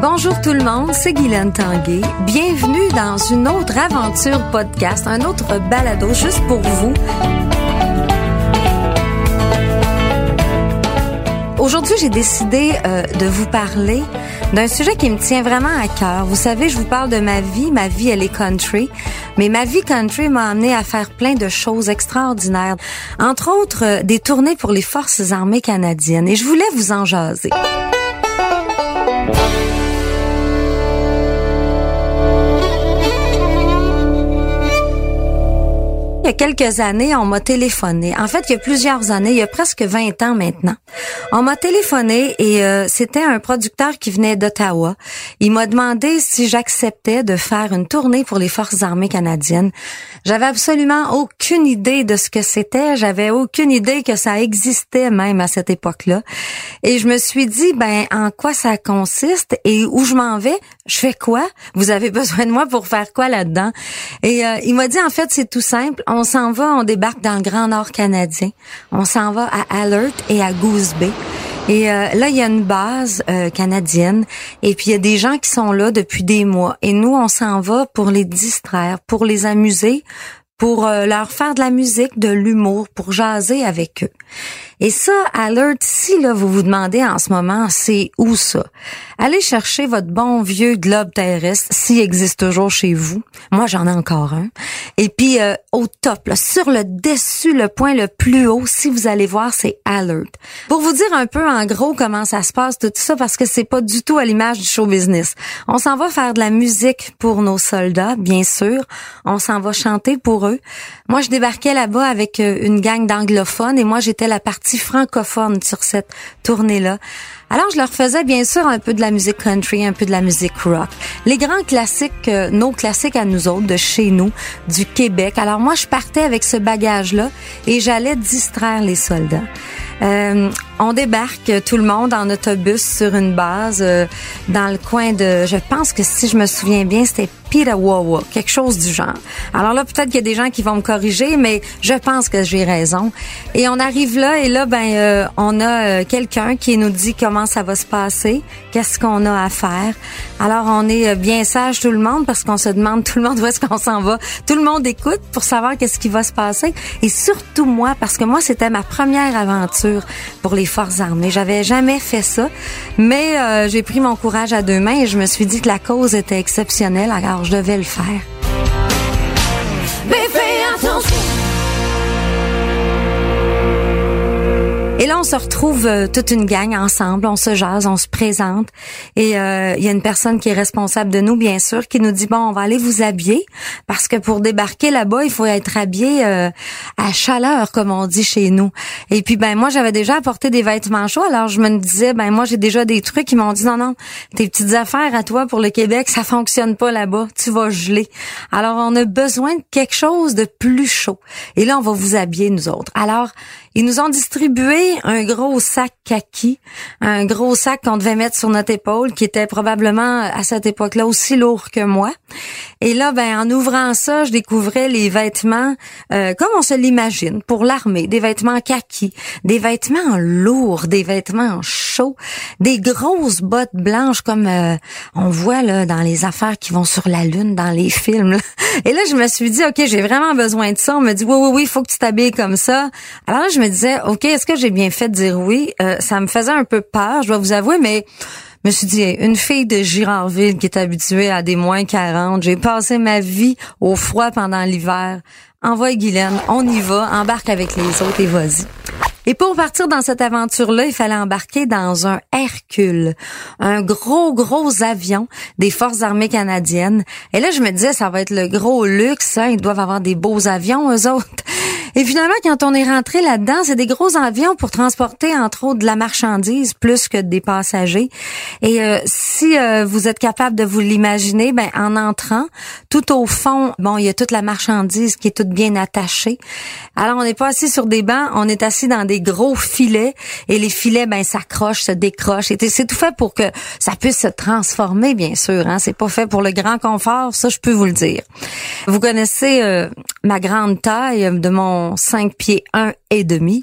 Bonjour tout le monde, c'est Guylaine Tanguay. Bienvenue dans une autre aventure podcast, un autre balado juste pour vous. Aujourd'hui, j'ai décidé euh, de vous parler d'un sujet qui me tient vraiment à cœur. Vous savez, je vous parle de ma vie. Ma vie, elle est country. Mais ma vie country m'a amené à faire plein de choses extraordinaires. Entre autres, euh, des tournées pour les Forces armées canadiennes. Et je voulais vous en jaser. Il y a quelques années, on m'a téléphoné. En fait, il y a plusieurs années, il y a presque 20 ans maintenant. On m'a téléphoné et euh, c'était un producteur qui venait d'Ottawa. Il m'a demandé si j'acceptais de faire une tournée pour les Forces armées canadiennes. J'avais absolument aucune idée de ce que c'était. J'avais aucune idée que ça existait même à cette époque-là. Et je me suis dit, ben, en quoi ça consiste et où je m'en vais? Je fais quoi? Vous avez besoin de moi pour faire quoi là-dedans? Et euh, il m'a dit, en fait, c'est tout simple s'en va, on débarque dans le Grand Nord canadien. On s'en va à Alert et à Goose Bay. Et euh, là, il y a une base euh, canadienne et puis il y a des gens qui sont là depuis des mois. Et nous, on s'en va pour les distraire, pour les amuser, pour euh, leur faire de la musique, de l'humour, pour jaser avec eux. Et ça, alert, si là vous vous demandez en ce moment, c'est où ça? Allez chercher votre bon vieux globe terrestre, s'il existe toujours chez vous. Moi, j'en ai encore un. Et puis euh, au top, là, sur le dessus, le point le plus haut, si vous allez voir, c'est alert. Pour vous dire un peu en gros comment ça se passe tout ça, parce que c'est pas du tout à l'image du show business. On s'en va faire de la musique pour nos soldats, bien sûr. On s'en va chanter pour eux. Moi, je débarquais là-bas avec euh, une gang d'anglophones et moi, j'étais la partie francophone sur cette tournée-là. Alors, je leur faisais bien sûr un peu de la musique country, un peu de la musique rock. Les grands classiques, euh, nos classiques à nous autres, de chez nous, du Québec. Alors moi, je partais avec ce bagage-là et j'allais distraire les soldats. Euh, on débarque tout le monde en autobus sur une base euh, dans le coin de, je pense que si je me souviens bien, c'était Pirawawa, quelque chose du genre. Alors là, peut-être qu'il y a des gens qui vont me corriger, mais je pense que j'ai raison. Et on arrive là et là, ben, euh, on a quelqu'un qui nous dit comment ça va se passer, qu'est-ce qu'on a à faire. Alors on est bien sage tout le monde parce qu'on se demande tout le monde où est-ce qu'on s'en va. Tout le monde écoute pour savoir qu'est-ce qui va se passer et surtout moi parce que moi c'était ma première aventure pour les forces armées. J'avais jamais fait ça, mais euh, j'ai pris mon courage à deux mains et je me suis dit que la cause était exceptionnelle, alors je devais le faire. Se retrouve euh, toute une gang ensemble, on se jase, on se présente. Et euh, il y a une personne qui est responsable de nous, bien sûr, qui nous dit, bon, on va aller vous habiller, parce que pour débarquer là-bas, il faut être habillé euh, à chaleur, comme on dit chez nous. Et puis, ben moi, j'avais déjà apporté des vêtements chauds, alors je me disais, ben moi, j'ai déjà des trucs. Ils m'ont dit, non, non, tes petites affaires à toi pour le Québec, ça fonctionne pas là-bas, tu vas geler. Alors, on a besoin de quelque chose de plus chaud. Et là, on va vous habiller, nous autres. Alors, ils nous ont distribué un gros sac kaki, un gros sac qu'on devait mettre sur notre épaule, qui était probablement à cette époque-là aussi lourd que moi. Et là, ben, en ouvrant ça, je découvrais les vêtements euh, comme on se l'imagine pour l'armée, des vêtements kaki, des vêtements lourds, des vêtements des grosses bottes blanches comme euh, on voit là dans les affaires qui vont sur la lune dans les films. Et là, je me suis dit, ok, j'ai vraiment besoin de ça. On me dit, oui, oui, oui, faut que tu t'habilles comme ça. Alors là, je me me disais, OK, est-ce que j'ai bien fait de dire oui? Euh, ça me faisait un peu peur, je dois vous avouer, mais je me suis dit, une fille de Girardville qui est habituée à des moins 40, j'ai passé ma vie au froid pendant l'hiver. Envoie Guylaine, on y va, embarque avec les autres et vas-y. Et pour partir dans cette aventure-là, il fallait embarquer dans un Hercule, un gros, gros avion des Forces armées canadiennes. Et là, je me disais, ça va être le gros luxe, hein, ils doivent avoir des beaux avions, eux autres. Et finalement, quand on est rentré là-dedans, c'est des gros avions pour transporter, entre autres, de la marchandise plus que des passagers. Et euh, si euh, vous êtes capable de vous l'imaginer, ben en entrant, tout au fond, bon, il y a toute la marchandise qui est toute bien attachée. Alors, on n'est pas assis sur des bancs, on est assis dans des gros filets. Et les filets, ben, s'accrochent, se décrochent. C'est tout fait pour que ça puisse se transformer, bien sûr. Hein? C'est pas fait pour le grand confort, ça, je peux vous le dire. Vous connaissez euh, ma grande taille de mon 5 pieds 1 et demi.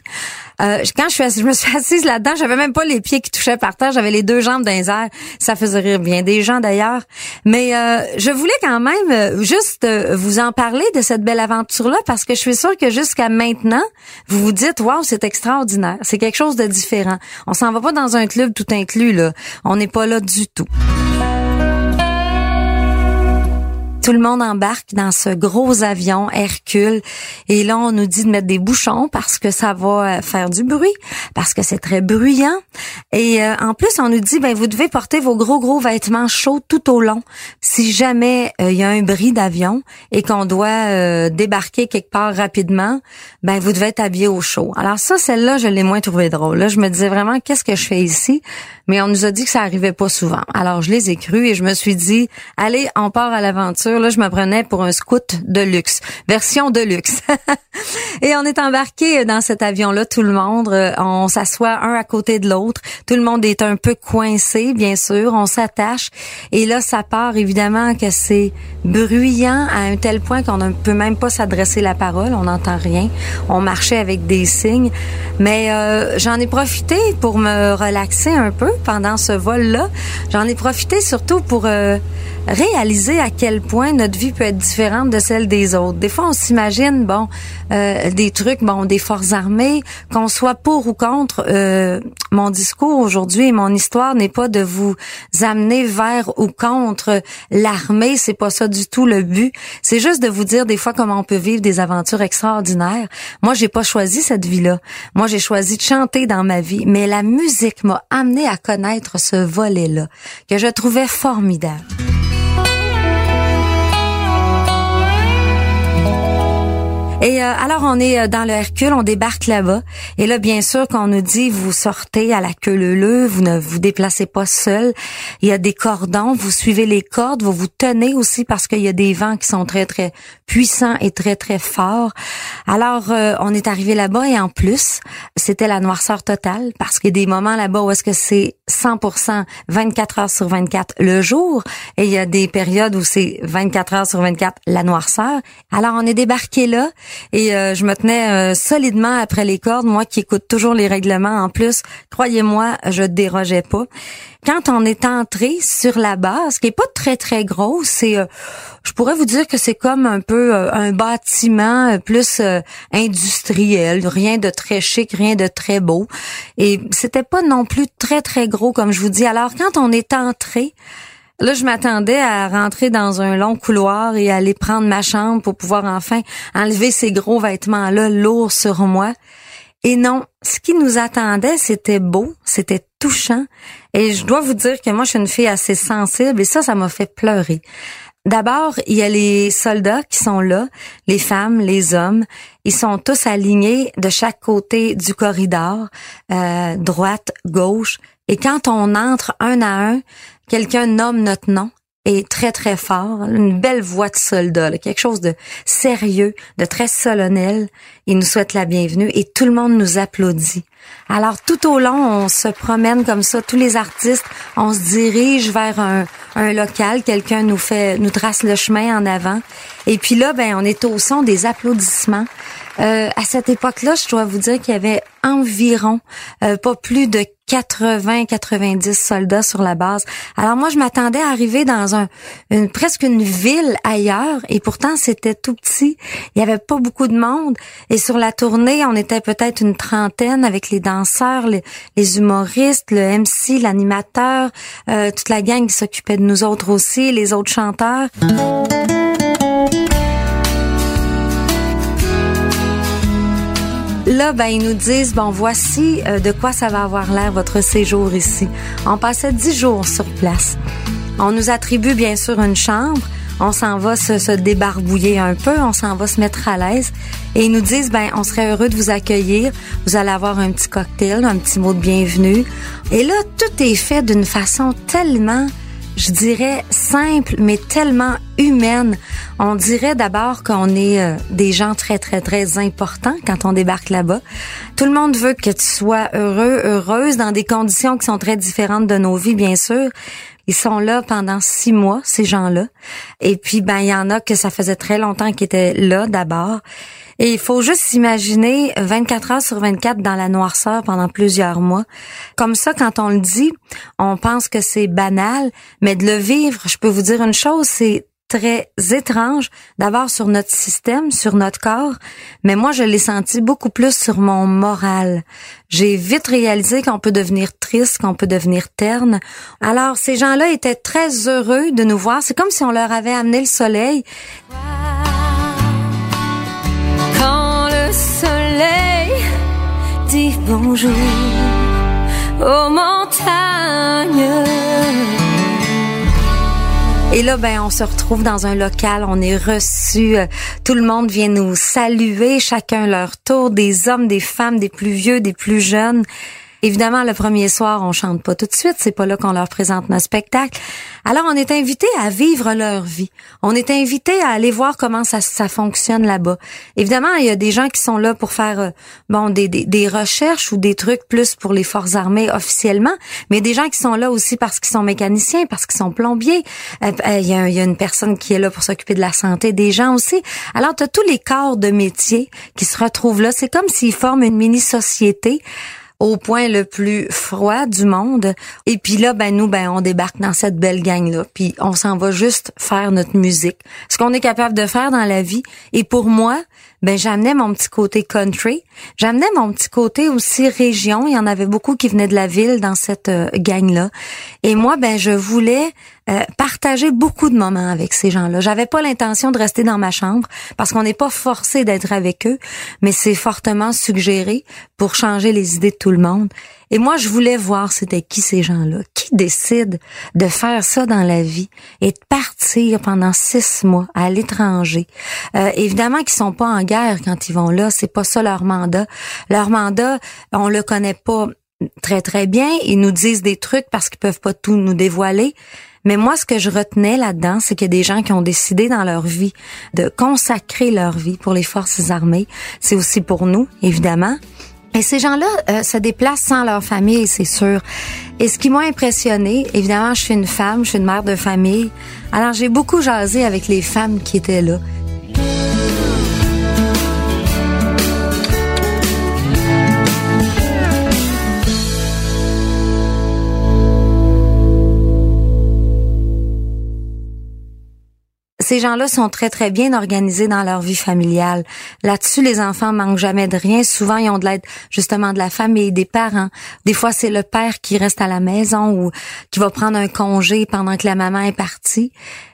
Euh, quand je, suis assise là-dedans, j'avais même pas les pieds qui touchaient par terre, j'avais les deux jambes dans les airs. Ça faisait rire bien des gens d'ailleurs. Mais euh, je voulais quand même euh, juste vous en parler de cette belle aventure-là parce que je suis sûre que jusqu'à maintenant, vous vous dites waouh, c'est extraordinaire, c'est quelque chose de différent. On s'en va pas dans un club tout inclus là, on n'est pas là du tout. Tout le monde embarque dans ce gros avion Hercule et là on nous dit de mettre des bouchons parce que ça va euh, faire du bruit, parce que c'est très bruyant et euh, en plus on nous dit ben vous devez porter vos gros gros vêtements chauds tout au long. Si jamais euh, il y a un bris d'avion et qu'on doit débarquer quelque part rapidement, ben vous devez être habillé au chaud. Alors ça celle-là je l'ai moins trouvé drôle. Là je me disais vraiment qu'est-ce que je fais ici? Mais on nous a dit que ça arrivait pas souvent. Alors je les ai cru et je me suis dit allez on part à l'aventure là, je me prenais pour un scout de luxe, version de luxe. et on est embarqué dans cet avion-là, tout le monde. Euh, on s'assoit un à côté de l'autre. Tout le monde est un peu coincé, bien sûr. On s'attache. Et là, ça part évidemment que c'est bruyant à un tel point qu'on ne peut même pas s'adresser la parole. On n'entend rien. On marchait avec des signes. Mais euh, j'en ai profité pour me relaxer un peu pendant ce vol-là. J'en ai profité surtout pour euh, réaliser à quel point notre vie peut être différente de celle des autres. Des fois, on s'imagine, bon, euh, des trucs, bon, des forces armées, qu'on soit pour ou contre. Euh, mon discours aujourd'hui et mon histoire n'est pas de vous amener vers ou contre l'armée. C'est pas ça du tout le but. C'est juste de vous dire des fois comment on peut vivre des aventures extraordinaires. Moi, j'ai pas choisi cette vie-là. Moi, j'ai choisi de chanter dans ma vie, mais la musique m'a amené à connaître ce volet-là que je trouvais formidable. Et euh, alors, on est euh, dans le Hercule, on débarque là-bas. Et là, bien sûr, qu'on nous dit, vous sortez à la queue leu vous ne vous déplacez pas seul. Il y a des cordons, vous suivez les cordes, vous vous tenez aussi parce qu'il y a des vents qui sont très, très puissants et très, très forts. Alors, euh, on est arrivé là-bas et en plus, c'était la noirceur totale parce qu'il y a des moments là-bas où est-ce que c'est 100% 24 heures sur 24 le jour et il y a des périodes où c'est 24 heures sur 24 la noirceur. Alors, on est débarqué là et euh, je me tenais euh, solidement après les cordes, moi qui écoute toujours les règlements en plus. Croyez-moi, je dérogeais pas. Quand on est entré sur la base, qui est pas très très gros, c'est euh, je pourrais vous dire que c'est comme un peu un bâtiment plus industriel, rien de très chic, rien de très beau. Et c'était pas non plus très très gros comme je vous dis. Alors quand on est entré, Là, je m'attendais à rentrer dans un long couloir et aller prendre ma chambre pour pouvoir enfin enlever ces gros vêtements-là lourds sur moi. Et non, ce qui nous attendait, c'était beau, c'était touchant. Et je dois vous dire que moi, je suis une fille assez sensible et ça, ça m'a fait pleurer. D'abord, il y a les soldats qui sont là, les femmes, les hommes. Ils sont tous alignés de chaque côté du corridor, euh, droite, gauche. Et quand on entre un à un, quelqu'un nomme notre nom et très très fort, une belle voix de soldat, quelque chose de sérieux, de très solennel. Il nous souhaite la bienvenue et tout le monde nous applaudit. Alors tout au long, on se promène comme ça, tous les artistes, on se dirige vers un, un local, quelqu'un nous fait, nous trace le chemin en avant. Et puis là, ben, on est au son des applaudissements. Euh, à cette époque-là, je dois vous dire qu'il y avait environ euh, pas plus de 80-90 soldats sur la base. Alors moi, je m'attendais à arriver dans un une, presque une ville ailleurs, et pourtant c'était tout petit. Il y avait pas beaucoup de monde. Et sur la tournée, on était peut-être une trentaine avec les danseurs, les, les humoristes, le MC, l'animateur, euh, toute la gang qui s'occupait de nous autres aussi, les autres chanteurs. Là, ben, ils nous disent, bon, voici euh, de quoi ça va avoir l'air votre séjour ici. On passait dix jours sur place. On nous attribue bien sûr une chambre. on s'en va se, se débarbouiller un peu, on s'en va se mettre à l'aise. Et ils nous disent, ben, on serait heureux de vous accueillir. Vous allez avoir un petit cocktail, un petit mot de bienvenue. Et là, tout est fait d'une façon tellement je dirais simple, mais tellement humaine. On dirait d'abord qu'on est euh, des gens très, très, très importants quand on débarque là-bas. Tout le monde veut que tu sois heureux, heureuse dans des conditions qui sont très différentes de nos vies, bien sûr. Ils sont là pendant six mois, ces gens-là. Et puis, ben, il y en a que ça faisait très longtemps qu'ils étaient là d'abord. Et il faut juste s'imaginer 24 heures sur 24 dans la noirceur pendant plusieurs mois. Comme ça, quand on le dit, on pense que c'est banal, mais de le vivre, je peux vous dire une chose, c'est très étrange d'abord sur notre système, sur notre corps, mais moi je l'ai senti beaucoup plus sur mon moral. J'ai vite réalisé qu'on peut devenir triste, qu'on peut devenir terne. Alors ces gens-là étaient très heureux de nous voir, c'est comme si on leur avait amené le soleil. Bonjour aux montagnes. Et là, ben, on se retrouve dans un local, on est reçu, euh, tout le monde vient nous saluer, chacun leur tour, des hommes, des femmes, des plus vieux, des plus jeunes. Évidemment, le premier soir, on chante pas tout de suite. C'est pas là qu'on leur présente notre spectacle. Alors, on est invité à vivre leur vie. On est invité à aller voir comment ça, fonctionne là-bas. Évidemment, il y a des gens qui sont là pour faire euh, bon des, des, recherches ou des trucs plus pour les forces armées officiellement, mais des gens qui sont là aussi parce qu'ils sont mécaniciens, parce qu'ils sont plombiers. Euh, euh, il y, a, y, a, une personne qui est là pour s'occuper de la santé des gens aussi. Alors, tu as tous les corps de métier qui se retrouvent là. C'est comme s'ils forment une mini-société au point le plus froid du monde. Et puis là, ben nous, ben on débarque dans cette belle gang-là. Puis on s'en va juste faire notre musique. Ce qu'on est capable de faire dans la vie. Et pour moi, ben j'amenais mon petit côté country, j'amenais mon petit côté aussi région. Il y en avait beaucoup qui venaient de la ville dans cette euh, gang-là. Et moi, ben je voulais euh, partager beaucoup de moments avec ces gens-là. J'avais pas l'intention de rester dans ma chambre parce qu'on n'est pas forcé d'être avec eux, mais c'est fortement suggéré pour changer les idées de tout le monde. Et moi, je voulais voir c'était qui ces gens-là, qui décident de faire ça dans la vie et de partir pendant six mois à l'étranger? Euh, évidemment qu'ils sont pas en guerre quand ils vont là, c'est pas ça leur mandat. Leur mandat, on le connaît pas très très bien. Ils nous disent des trucs parce qu'ils peuvent pas tout nous dévoiler. Mais moi, ce que je retenais là-dedans, c'est qu'il y a des gens qui ont décidé dans leur vie de consacrer leur vie pour les forces armées. C'est aussi pour nous, évidemment. Et ces gens-là euh, se déplacent sans leur famille, c'est sûr. Et ce qui m'a impressionné, évidemment, je suis une femme, je suis une mère de famille. Alors j'ai beaucoup jasé avec les femmes qui étaient là. Ces gens-là sont très, très bien organisés dans leur vie familiale. Là-dessus, les enfants manquent jamais de rien. Souvent, ils ont de l'aide, justement, de la famille, des parents. Des fois, c'est le père qui reste à la maison ou qui va prendre un congé pendant que la maman est partie.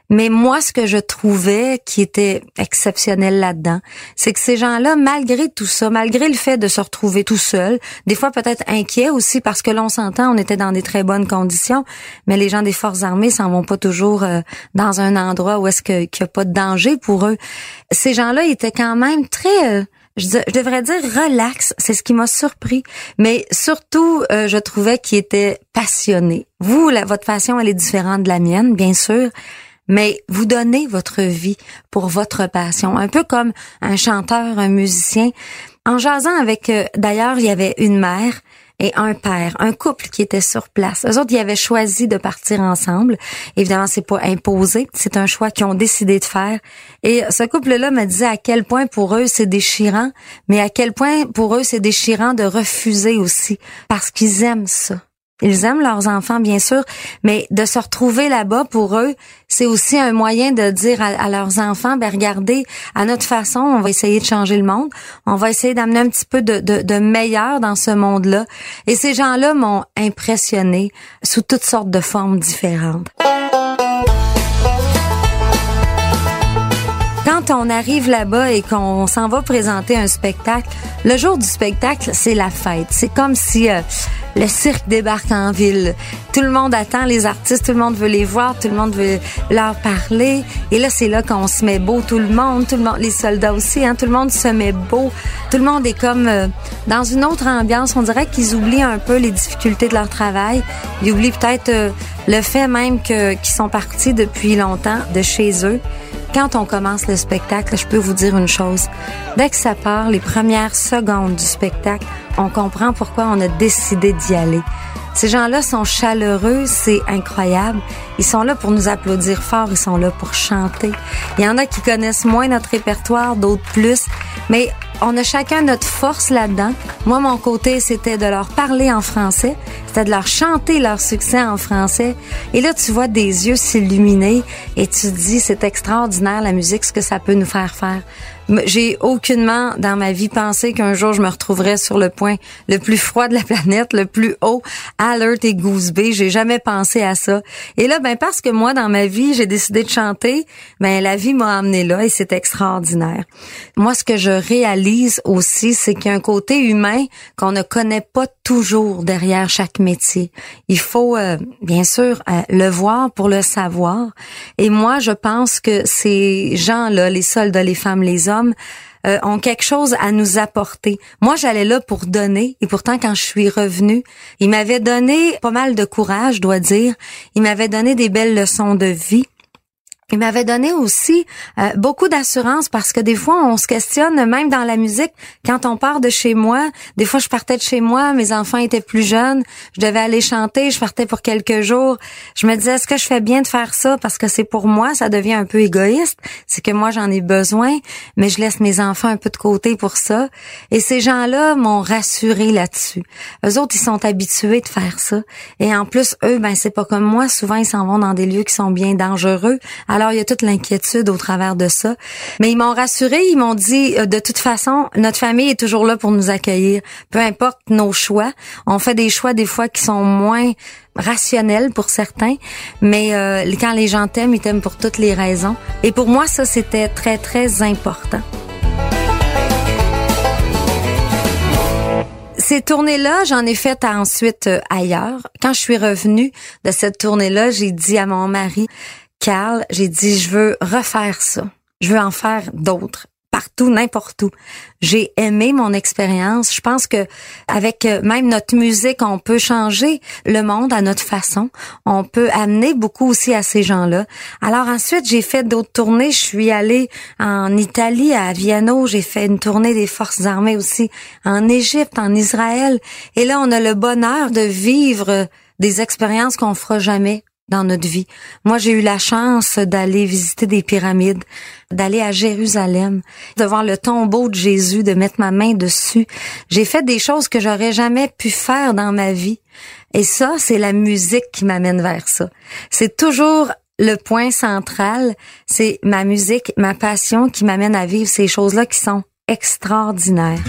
Mais moi, ce que je trouvais qui était exceptionnel là-dedans, c'est que ces gens-là, malgré tout ça, malgré le fait de se retrouver tout seul, des fois peut-être inquiets aussi parce que l'on s'entend, on était dans des très bonnes conditions, mais les gens des forces armées s'en vont pas toujours euh, dans un endroit où est-ce qu'il n'y a pas de danger pour eux. Ces gens-là étaient quand même très euh, je, devrais dire relax, c'est ce qui m'a surpris, mais surtout euh, je trouvais qu'ils étaient passionnés. Vous, la, votre passion elle est différente de la mienne, bien sûr, mais vous donnez votre vie pour votre passion, un peu comme un chanteur, un musicien. En jasant avec, euh, d'ailleurs, il y avait une mère et un père, un couple qui était sur place. Eux autres, ils avaient choisi de partir ensemble. Évidemment, c'est pas imposé, c'est un choix qu'ils ont décidé de faire. Et ce couple-là me disait à quel point pour eux c'est déchirant, mais à quel point pour eux c'est déchirant de refuser aussi, parce qu'ils aiment ça. Ils aiment leurs enfants, bien sûr, mais de se retrouver là-bas pour eux, c'est aussi un moyen de dire à, leurs enfants, ben regardez, à notre façon, on va essayer de changer le monde, on va essayer d'amener un petit peu de, de, de meilleur dans ce monde-là. Et ces gens-là m'ont impressionné sous toutes sortes de formes différentes. quand on arrive là-bas et qu'on s'en va présenter un spectacle, le jour du spectacle, c'est la fête. C'est comme si euh, le cirque débarque en ville. Tout le monde attend les artistes, tout le monde veut les voir, tout le monde veut leur parler. Et là, c'est là qu'on se met beau, tout le monde, tout le monde, les soldats aussi, hein, tout le monde se met beau. Tout le monde est comme euh, dans une autre ambiance. On dirait qu'ils oublient un peu les difficultés de leur travail. Ils oublient peut-être euh, le fait même que qu'ils sont partis depuis longtemps de chez eux quand on commence le spectacle, je peux vous dire une chose. Dès que ça part, les premières secondes du spectacle, on comprend pourquoi on a décidé d'y aller. Ces gens-là sont chaleureux, c'est incroyable. Ils sont là pour nous applaudir fort, ils sont là pour chanter. Il y en a qui connaissent moins notre répertoire, d'autres plus, mais on a chacun notre force là-dedans. Moi, mon côté, c'était de leur parler en français, c'était de leur chanter leur succès en français. Et là, tu vois des yeux s'illuminer et tu te dis, c'est extraordinaire la musique, ce que ça peut nous faire faire. J'ai aucunement dans ma vie pensé qu'un jour je me retrouverais sur le point le plus froid de la planète, le plus haut, alert et goose. J'ai jamais pensé à ça. Et là, ben parce que moi dans ma vie j'ai décidé de chanter, ben la vie m'a amené là et c'est extraordinaire. Moi, ce que je réalise aussi, c'est qu'il y a un côté humain qu'on ne connaît pas toujours derrière chaque métier. Il faut euh, bien sûr euh, le voir pour le savoir. Et moi, je pense que ces gens-là, les soldats, les femmes, les hommes euh, ont quelque chose à nous apporter. Moi, j'allais là pour donner et pourtant, quand je suis revenue, il m'avait donné pas mal de courage, je dois dire. Il m'avait donné des belles leçons de vie. Il m'avait donné aussi euh, beaucoup d'assurance parce que des fois on se questionne même dans la musique quand on part de chez moi. Des fois je partais de chez moi, mes enfants étaient plus jeunes, je devais aller chanter, je partais pour quelques jours. Je me disais est-ce que je fais bien de faire ça parce que c'est pour moi, ça devient un peu égoïste, c'est que moi j'en ai besoin, mais je laisse mes enfants un peu de côté pour ça. Et ces gens-là m'ont rassuré là-dessus. Eux autres ils sont habitués de faire ça et en plus eux ben c'est pas comme moi, souvent ils s'en vont dans des lieux qui sont bien dangereux. Il y a toute l'inquiétude au travers de ça. Mais ils m'ont rassuré, ils m'ont dit, euh, de toute façon, notre famille est toujours là pour nous accueillir. Peu importe nos choix. On fait des choix des fois qui sont moins rationnels pour certains, mais euh, quand les gens t'aiment, ils t'aiment pour toutes les raisons. Et pour moi, ça, c'était très, très important. Ces tournées-là, j'en ai fait ensuite euh, ailleurs. Quand je suis revenue de cette tournée-là, j'ai dit à mon mari, Carl, j'ai dit, je veux refaire ça. Je veux en faire d'autres partout, n'importe où. J'ai aimé mon expérience. Je pense que avec euh, même notre musique, on peut changer le monde à notre façon. On peut amener beaucoup aussi à ces gens-là. Alors ensuite, j'ai fait d'autres tournées. Je suis allée en Italie, à Viano. J'ai fait une tournée des forces armées aussi en Égypte, en Israël. Et là, on a le bonheur de vivre des expériences qu'on fera jamais dans notre vie. Moi, j'ai eu la chance d'aller visiter des pyramides, d'aller à Jérusalem, de voir le tombeau de Jésus, de mettre ma main dessus. J'ai fait des choses que j'aurais jamais pu faire dans ma vie. Et ça, c'est la musique qui m'amène vers ça. C'est toujours le point central, c'est ma musique, ma passion qui m'amène à vivre ces choses-là qui sont extraordinaires.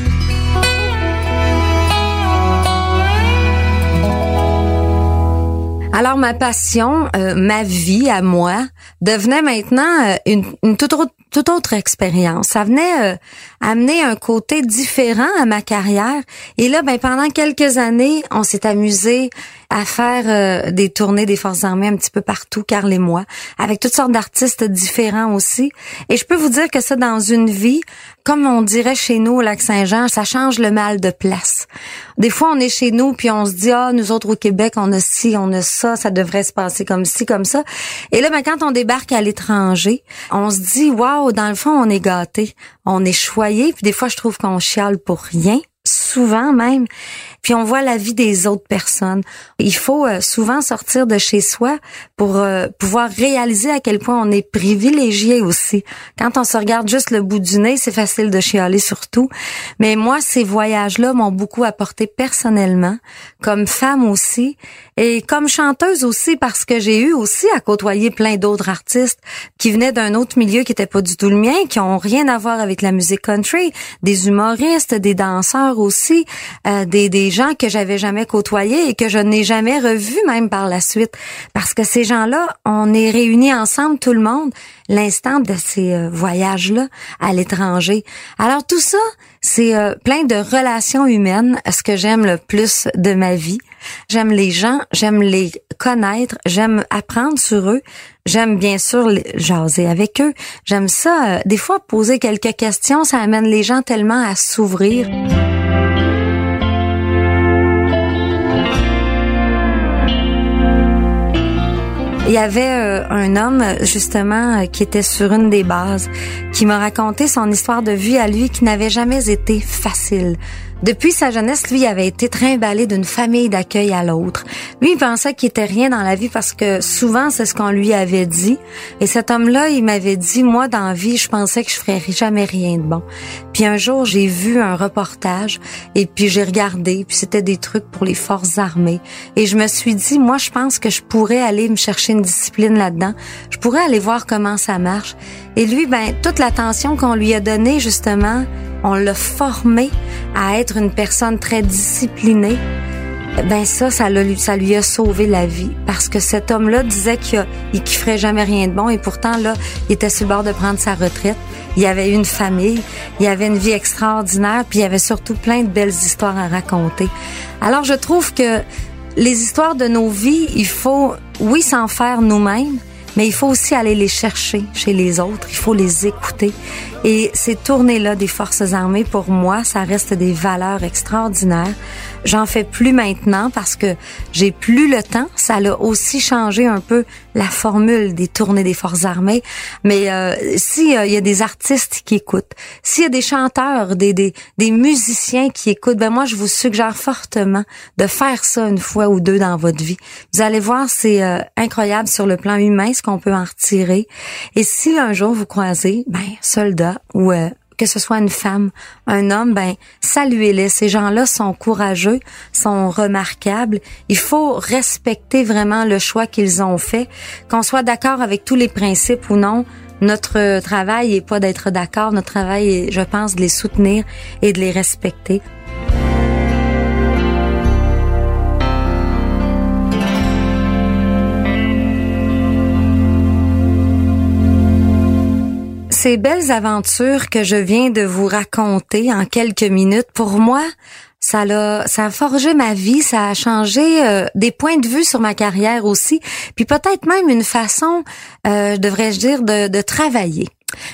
Alors ma passion, euh, ma vie à moi, devenait maintenant euh, une, une toute, autre, toute autre expérience. Ça venait euh, amener un côté différent à ma carrière. Et là, ben pendant quelques années, on s'est amusé à faire des tournées des forces armées un petit peu partout, Carl et moi, avec toutes sortes d'artistes différents aussi. Et je peux vous dire que ça, dans une vie, comme on dirait chez nous au Lac-Saint-Jean, ça change le mal de place. Des fois, on est chez nous puis on se dit ah nous autres au Québec, on a ci, on a ça, ça devrait se passer comme ci, comme ça. Et là, ben quand on débarque à l'étranger, on se dit waouh, dans le fond, on est gâté, on est choyé. Puis des fois, je trouve qu'on chiale pour rien souvent même. Puis on voit la vie des autres personnes. Il faut euh, souvent sortir de chez soi pour euh, pouvoir réaliser à quel point on est privilégié aussi. Quand on se regarde juste le bout du nez, c'est facile de chialer surtout. Mais moi, ces voyages-là m'ont beaucoup apporté personnellement, comme femme aussi, et comme chanteuse aussi, parce que j'ai eu aussi à côtoyer plein d'autres artistes qui venaient d'un autre milieu qui était pas du tout le mien, qui ont rien à voir avec la musique country, des humoristes, des danseurs aussi, euh, des, des gens que j'avais jamais côtoyés et que je n'ai jamais revus même par la suite. Parce que ces gens-là, on est réunis ensemble, tout le monde, l'instant de ces euh, voyages-là à l'étranger. Alors tout ça, c'est euh, plein de relations humaines, ce que j'aime le plus de ma vie. J'aime les gens, j'aime les connaître, j'aime apprendre sur eux, j'aime bien sûr jaser avec eux. J'aime ça, euh, des fois poser quelques questions, ça amène les gens tellement à s'ouvrir. Il y avait euh, un homme justement euh, qui était sur une des bases qui m'a raconté son histoire de vie à lui qui n'avait jamais été facile. Depuis sa jeunesse, lui avait été trimballé d'une famille d'accueil à l'autre. Lui, il pensait qu'il était rien dans la vie parce que souvent, c'est ce qu'on lui avait dit. Et cet homme-là, il m'avait dit, moi, dans la vie, je pensais que je ferais jamais rien de bon. Puis un jour, j'ai vu un reportage et puis j'ai regardé, puis c'était des trucs pour les forces armées. Et je me suis dit, moi, je pense que je pourrais aller me chercher une discipline là-dedans. Je pourrais aller voir comment ça marche. Et lui, ben, toute l'attention qu'on lui a donnée, justement, on l'a formé à être une personne très disciplinée. Ben ça, ça, ça lui a sauvé la vie parce que cet homme-là disait qu'il ne ferait jamais rien de bon et pourtant là, il était sur le bord de prendre sa retraite. Il avait une famille, il avait une vie extraordinaire, puis il avait surtout plein de belles histoires à raconter. Alors je trouve que les histoires de nos vies, il faut oui s'en faire nous-mêmes, mais il faut aussi aller les chercher chez les autres, il faut les écouter. Et ces tournées-là des forces armées, pour moi, ça reste des valeurs extraordinaires. J'en fais plus maintenant parce que j'ai plus le temps. Ça a aussi changé un peu la formule des tournées des forces armées. Mais euh, s'il y a des artistes qui écoutent, s'il y a des chanteurs, des, des, des musiciens qui écoutent, ben moi je vous suggère fortement de faire ça une fois ou deux dans votre vie. Vous allez voir, c'est euh, incroyable sur le plan humain ce qu'on peut en retirer. Et si un jour vous croisez, ben soldat ou que ce soit une femme, un homme, ben saluez-les. Ces gens-là sont courageux, sont remarquables. Il faut respecter vraiment le choix qu'ils ont fait, qu'on soit d'accord avec tous les principes ou non. Notre travail est pas d'être d'accord, notre travail est, je pense, de les soutenir et de les respecter. Ces belles aventures que je viens de vous raconter en quelques minutes, pour moi, ça a, ça a forgé ma vie, ça a changé euh, des points de vue sur ma carrière aussi, puis peut-être même une façon, euh, devrais-je dire, de, de travailler.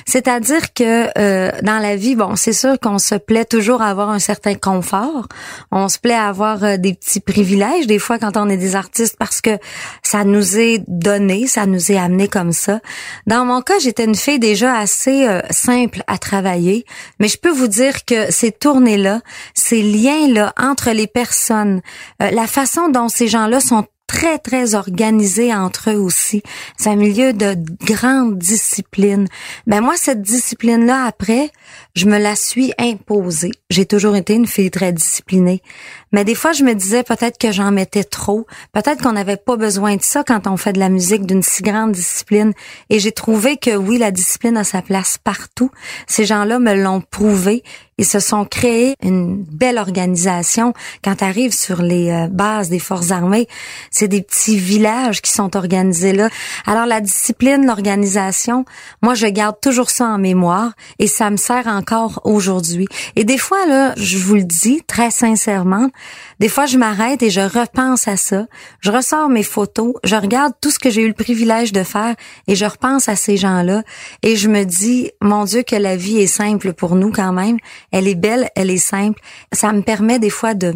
C'est-à-dire que euh, dans la vie, bon, c'est sûr qu'on se plaît toujours à avoir un certain confort. On se plaît à avoir euh, des petits privilèges des fois quand on est des artistes parce que ça nous est donné, ça nous est amené comme ça. Dans mon cas, j'étais une fille déjà assez euh, simple à travailler, mais je peux vous dire que ces tournées-là, ces liens-là entre les personnes, la façon dont ces gens-là sont très, très organisés entre eux aussi. C'est un milieu de grande discipline. Ben moi, cette discipline-là, après, je me la suis imposée. J'ai toujours été une fille très disciplinée. Mais des fois, je me disais peut-être que j'en mettais trop. Peut-être qu'on n'avait pas besoin de ça quand on fait de la musique d'une si grande discipline. Et j'ai trouvé que oui, la discipline a sa place partout. Ces gens-là me l'ont prouvé. Ils se sont créés une belle organisation. Quand tu arrives sur les euh, bases des forces armées, c'est des petits villages qui sont organisés là. Alors la discipline, l'organisation, moi je garde toujours ça en mémoire et ça me sert encore aujourd'hui. Et des fois là, je vous le dis très sincèrement, des fois je m'arrête et je repense à ça. Je ressors mes photos, je regarde tout ce que j'ai eu le privilège de faire et je repense à ces gens-là et je me dis mon Dieu que la vie est simple pour nous quand même. Elle est belle, elle est simple. Ça me permet des fois de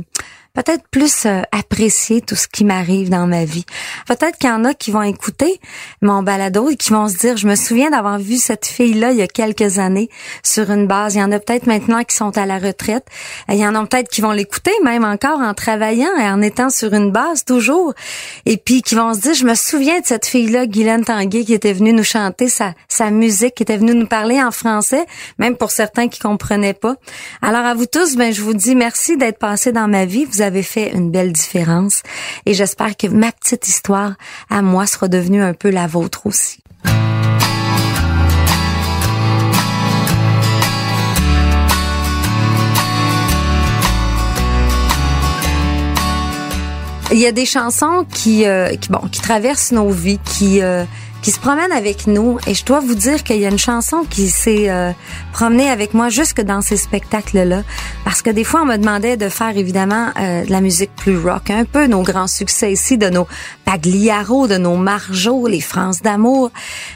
peut-être plus euh, apprécier tout ce qui m'arrive dans ma vie. Peut-être qu'il y en a qui vont écouter mon balado et qui vont se dire, je me souviens d'avoir vu cette fille-là il y a quelques années sur une base. Il y en a peut-être maintenant qui sont à la retraite. Il y en a peut-être qui vont l'écouter même encore en travaillant et en étant sur une base toujours. Et puis qui vont se dire, je me souviens de cette fille-là, Guylaine Tanguay, qui était venue nous chanter sa, sa musique, qui était venue nous parler en français, même pour certains qui comprenaient pas. Alors à vous tous, ben je vous dis merci d'être passé dans ma vie. Avez fait une belle différence et j'espère que ma petite histoire à moi sera devenue un peu la vôtre aussi. il y a des chansons qui, euh, bon, qui traversent nos vies, qui euh, qui se promènent avec nous. Et je dois vous dire qu'il y a une chanson qui s'est euh, promenée avec moi jusque dans ces spectacles-là. Parce que des fois, on me demandait de faire évidemment euh, de la musique plus rock, un peu nos grands succès ici, de nos Pagliaro, de nos Marjo, les France d'amour.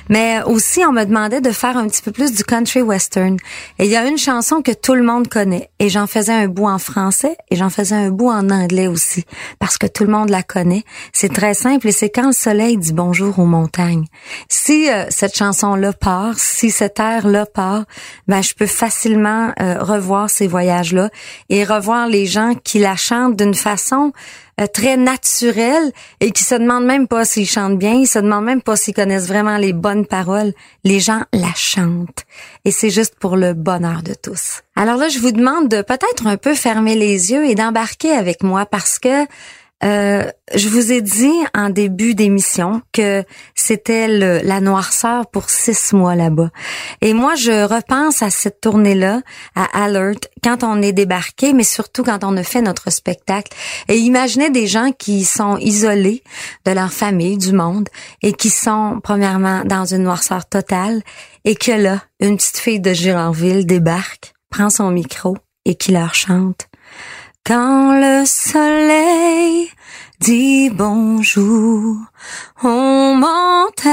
Mais aussi, on me demandait de faire un petit peu plus du country western. Et il y a une chanson que tout le monde connaît. Et j'en faisais un bout en français et j'en faisais un bout en anglais aussi. Parce que tout le monde la connaît. C'est très simple et c'est quand le soleil dit bonjour aux montagnes. Si euh, cette chanson-là part, si cet air-là part, ben je peux facilement euh, revoir ces voyages-là et revoir les gens qui la chantent d'une façon euh, très naturelle et qui se demandent même pas s'ils chantent bien, ils se demandent même pas s'ils connaissent vraiment les bonnes paroles. Les gens la chantent et c'est juste pour le bonheur de tous. Alors là, je vous demande de peut-être un peu fermer les yeux et d'embarquer avec moi parce que euh, je vous ai dit en début d'émission que c'était la noirceur pour six mois là-bas. Et moi, je repense à cette tournée-là, à Alert, quand on est débarqué, mais surtout quand on a fait notre spectacle. Et imaginez des gens qui sont isolés de leur famille, du monde, et qui sont, premièrement, dans une noirceur totale, et que là, une petite fille de Gironville débarque, prend son micro et qui leur chante. Quand le soleil dit bonjour aux montagnes.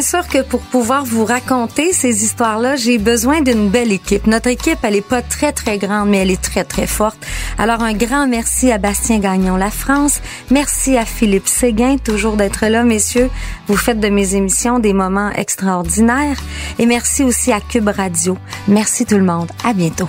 Bien sûr que pour pouvoir vous raconter ces histoires-là, j'ai besoin d'une belle équipe. Notre équipe, elle est pas très très grande, mais elle est très très forte. Alors un grand merci à Bastien Gagnon La France, merci à Philippe Séguin toujours d'être là, messieurs. Vous faites de mes émissions des moments extraordinaires et merci aussi à Cube Radio. Merci tout le monde. À bientôt.